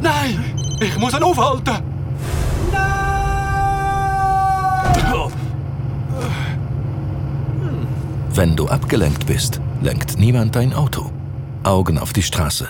Nein, ich muss ihn aufhalten. Wenn du abgelenkt bist, lenkt niemand dein Auto. Augen auf die Straße.